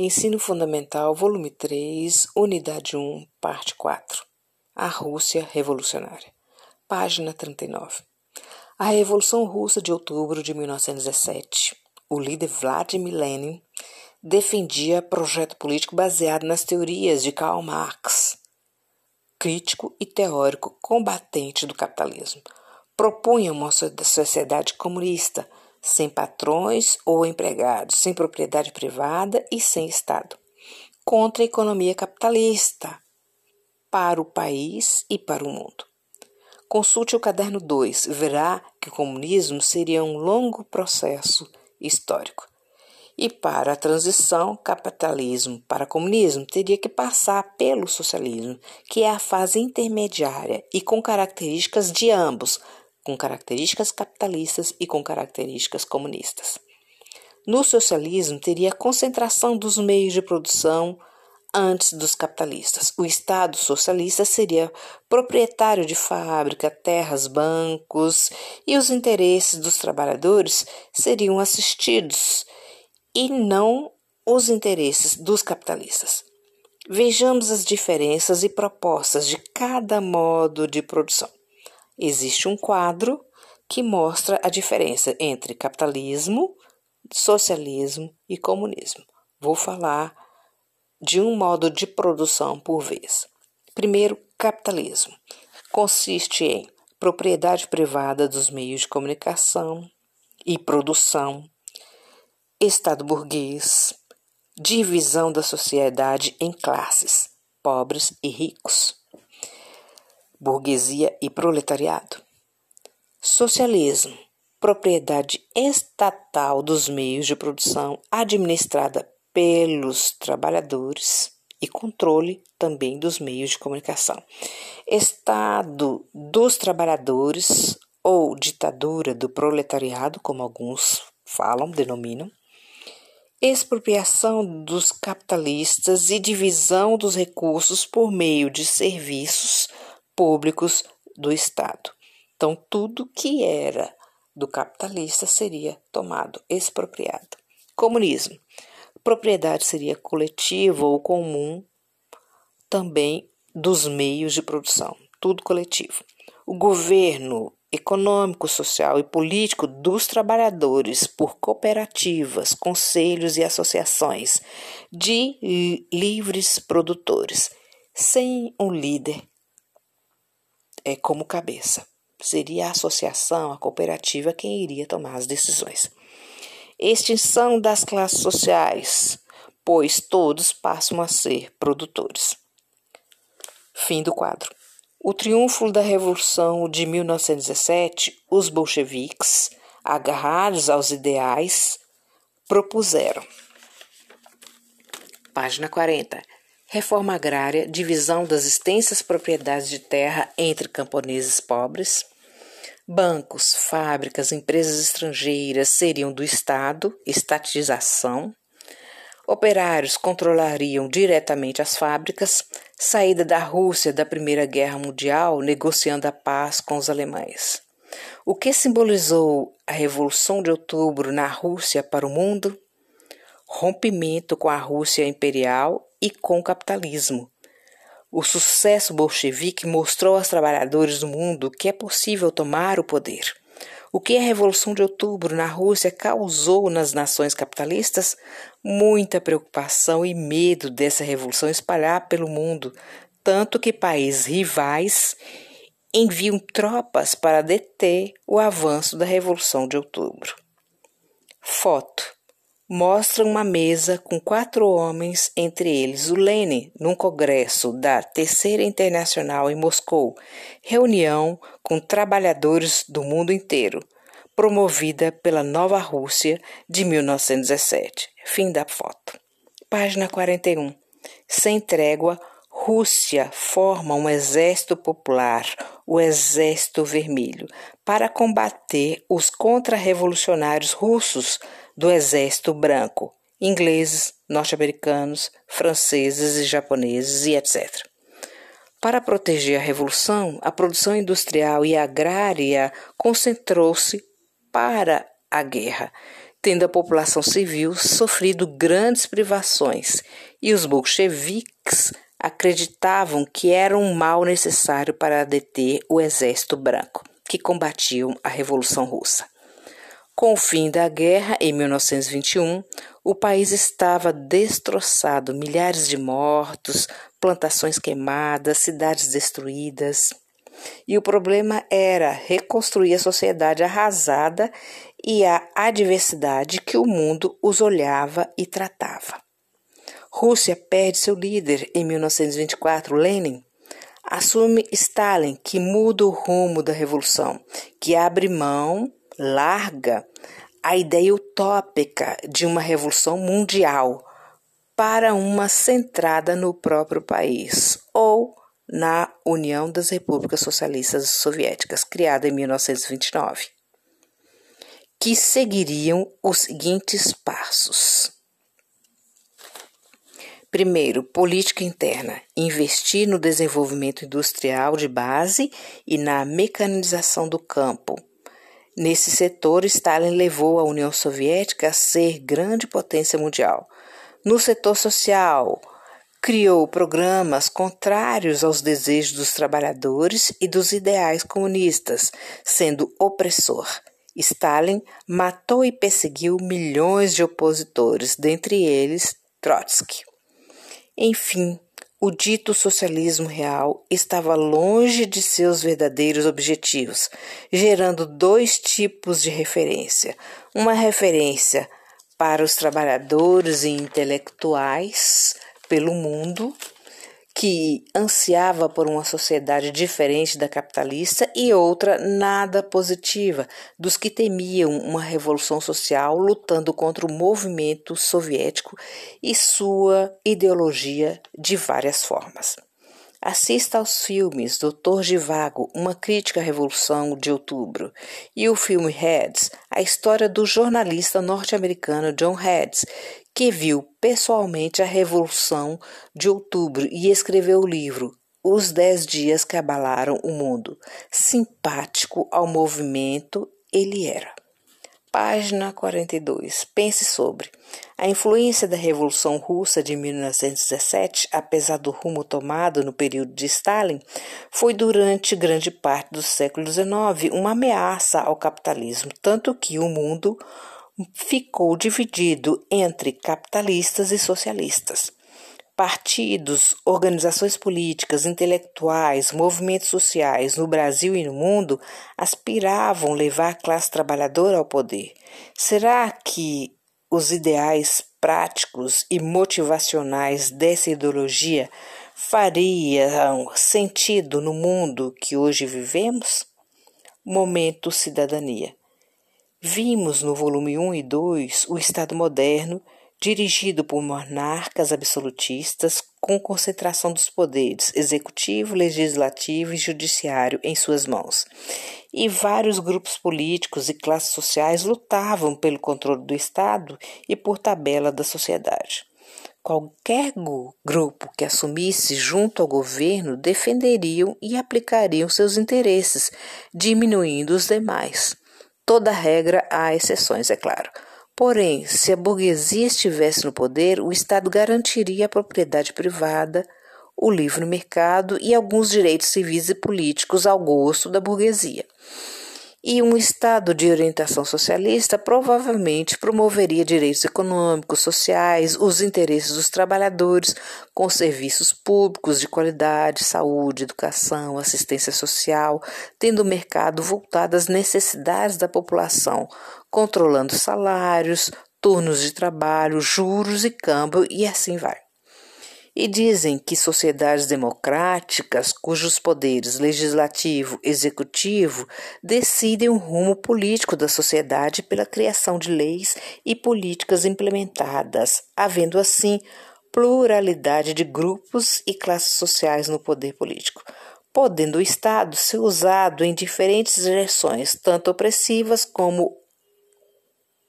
Ensino Fundamental, volume 3, unidade 1, parte 4. A Rússia Revolucionária. Página 39. A Revolução Russa de outubro de 1917. O líder Vladimir Lenin defendia projeto político baseado nas teorias de Karl Marx, crítico e teórico combatente do capitalismo. Propunha uma sociedade comunista sem patrões ou empregados, sem propriedade privada e sem Estado, contra a economia capitalista, para o país e para o mundo. Consulte o caderno 2, verá que o comunismo seria um longo processo histórico. E para a transição capitalismo para comunismo teria que passar pelo socialismo, que é a fase intermediária e com características de ambos, com características capitalistas e com características comunistas. No socialismo, teria concentração dos meios de produção antes dos capitalistas. O Estado socialista seria proprietário de fábrica, terras, bancos e os interesses dos trabalhadores seriam assistidos e não os interesses dos capitalistas. Vejamos as diferenças e propostas de cada modo de produção existe um quadro que mostra a diferença entre capitalismo, socialismo e comunismo. Vou falar de um modo de produção por vez. Primeiro, capitalismo. Consiste em propriedade privada dos meios de comunicação e produção, Estado burguês, divisão da sociedade em classes, pobres e ricos burguesia e proletariado. Socialismo, propriedade estatal dos meios de produção administrada pelos trabalhadores e controle também dos meios de comunicação. Estado dos trabalhadores ou ditadura do proletariado, como alguns falam, denominam. Expropriação dos capitalistas e divisão dos recursos por meio de serviços públicos do Estado. Então, tudo que era do capitalista seria tomado, expropriado. Comunismo. Propriedade seria coletiva ou comum também dos meios de produção, tudo coletivo. O governo econômico, social e político dos trabalhadores por cooperativas, conselhos e associações de livres produtores, sem um líder é, como cabeça. Seria a associação, a cooperativa, quem iria tomar as decisões. Extinção das classes sociais, pois todos passam a ser produtores. Fim do quadro. O triunfo da Revolução de 1917, os bolcheviques, agarrados aos ideais, propuseram. Página 40 reforma agrária, divisão das extensas propriedades de terra entre camponeses pobres. Bancos, fábricas, empresas estrangeiras seriam do Estado, estatização. Operários controlariam diretamente as fábricas. Saída da Rússia da Primeira Guerra Mundial, negociando a paz com os alemães. O que simbolizou a Revolução de Outubro na Rússia para o mundo? Rompimento com a Rússia imperial e com o capitalismo. O sucesso bolchevique mostrou aos trabalhadores do mundo que é possível tomar o poder. O que a Revolução de Outubro na Rússia causou nas nações capitalistas? Muita preocupação e medo dessa revolução espalhar pelo mundo, tanto que países rivais enviam tropas para deter o avanço da Revolução de Outubro. Foto mostra uma mesa com quatro homens, entre eles o Lenin, num congresso da Terceira Internacional em Moscou, reunião com trabalhadores do mundo inteiro, promovida pela Nova Rússia de 1917. Fim da foto. Página 41. Sem trégua, Rússia forma um exército popular, o Exército Vermelho, para combater os contra-revolucionários russos do Exército Branco, ingleses, norte-americanos, franceses e japoneses e etc. Para proteger a revolução, a produção industrial e agrária concentrou-se para a guerra. tendo a população civil sofrido grandes privações, e os bolcheviques acreditavam que era um mal necessário para deter o exército branco, que combatiam a Revolução Russa. Com o fim da guerra, em 1921, o país estava destroçado, milhares de mortos, plantações queimadas, cidades destruídas. E o problema era reconstruir a sociedade arrasada e a adversidade que o mundo os olhava e tratava. Rússia perde seu líder em 1924, Lenin. Assume Stalin, que muda o rumo da revolução, que abre mão, larga a ideia utópica de uma revolução mundial para uma centrada no próprio país ou na União das Repúblicas Socialistas Soviéticas, criada em 1929, que seguiriam os seguintes passos. Primeiro, política interna: investir no desenvolvimento industrial de base e na mecanização do campo. Nesse setor, Stalin levou a União Soviética a ser grande potência mundial. No setor social, criou programas contrários aos desejos dos trabalhadores e dos ideais comunistas, sendo opressor. Stalin matou e perseguiu milhões de opositores, dentre eles Trotsky. Enfim, o dito socialismo real estava longe de seus verdadeiros objetivos, gerando dois tipos de referência: uma referência para os trabalhadores e intelectuais pelo mundo que ansiava por uma sociedade diferente da capitalista e outra nada positiva, dos que temiam uma revolução social lutando contra o movimento soviético e sua ideologia de várias formas. Assista aos filmes Doutor Givago, Uma Crítica à Revolução de Outubro, e o filme Heads, a história do jornalista norte-americano John Heads, que viu pessoalmente a Revolução de Outubro e escreveu o livro Os Dez Dias que Abalaram o Mundo. Simpático ao movimento, ele era. Página 42. Pense sobre. A influência da Revolução Russa de 1917, apesar do rumo tomado no período de Stalin, foi durante grande parte do século XIX uma ameaça ao capitalismo, tanto que o mundo ficou dividido entre capitalistas e socialistas. Partidos, organizações políticas, intelectuais, movimentos sociais no Brasil e no mundo aspiravam levar a classe trabalhadora ao poder. Será que os ideais práticos e motivacionais dessa ideologia fariam sentido no mundo que hoje vivemos? Momento Cidadania. Vimos no volume 1 e 2 o Estado moderno dirigido por monarcas absolutistas com concentração dos poderes executivo, legislativo e judiciário em suas mãos. E vários grupos políticos e classes sociais lutavam pelo controle do Estado e por tabela da sociedade. Qualquer grupo que assumisse junto ao governo defenderiam e aplicariam seus interesses, diminuindo os demais. Toda regra há exceções, é claro. Porém, se a burguesia estivesse no poder, o Estado garantiria a propriedade privada, o livre mercado e alguns direitos civis e políticos ao gosto da burguesia. E um Estado de orientação socialista provavelmente promoveria direitos econômicos, sociais, os interesses dos trabalhadores, com serviços públicos de qualidade, saúde, educação, assistência social, tendo o mercado voltado às necessidades da população, controlando salários, turnos de trabalho, juros e câmbio e assim vai. E dizem que sociedades democráticas, cujos poderes legislativo e executivo decidem o rumo político da sociedade pela criação de leis e políticas implementadas, havendo assim pluralidade de grupos e classes sociais no poder político, podendo o Estado ser usado em diferentes direções, tanto opressivas como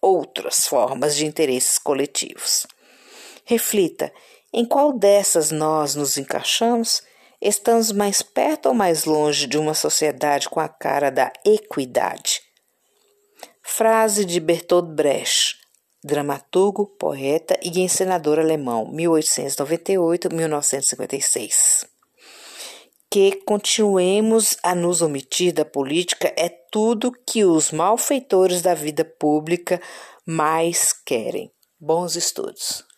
outras formas de interesses coletivos. Reflita em qual dessas nós nos encaixamos? Estamos mais perto ou mais longe de uma sociedade com a cara da equidade? Frase de Bertolt Brecht: dramaturgo, poeta e encenador alemão, 1898-1956. Que continuemos a nos omitir da política é tudo que os malfeitores da vida pública mais querem. Bons estudos.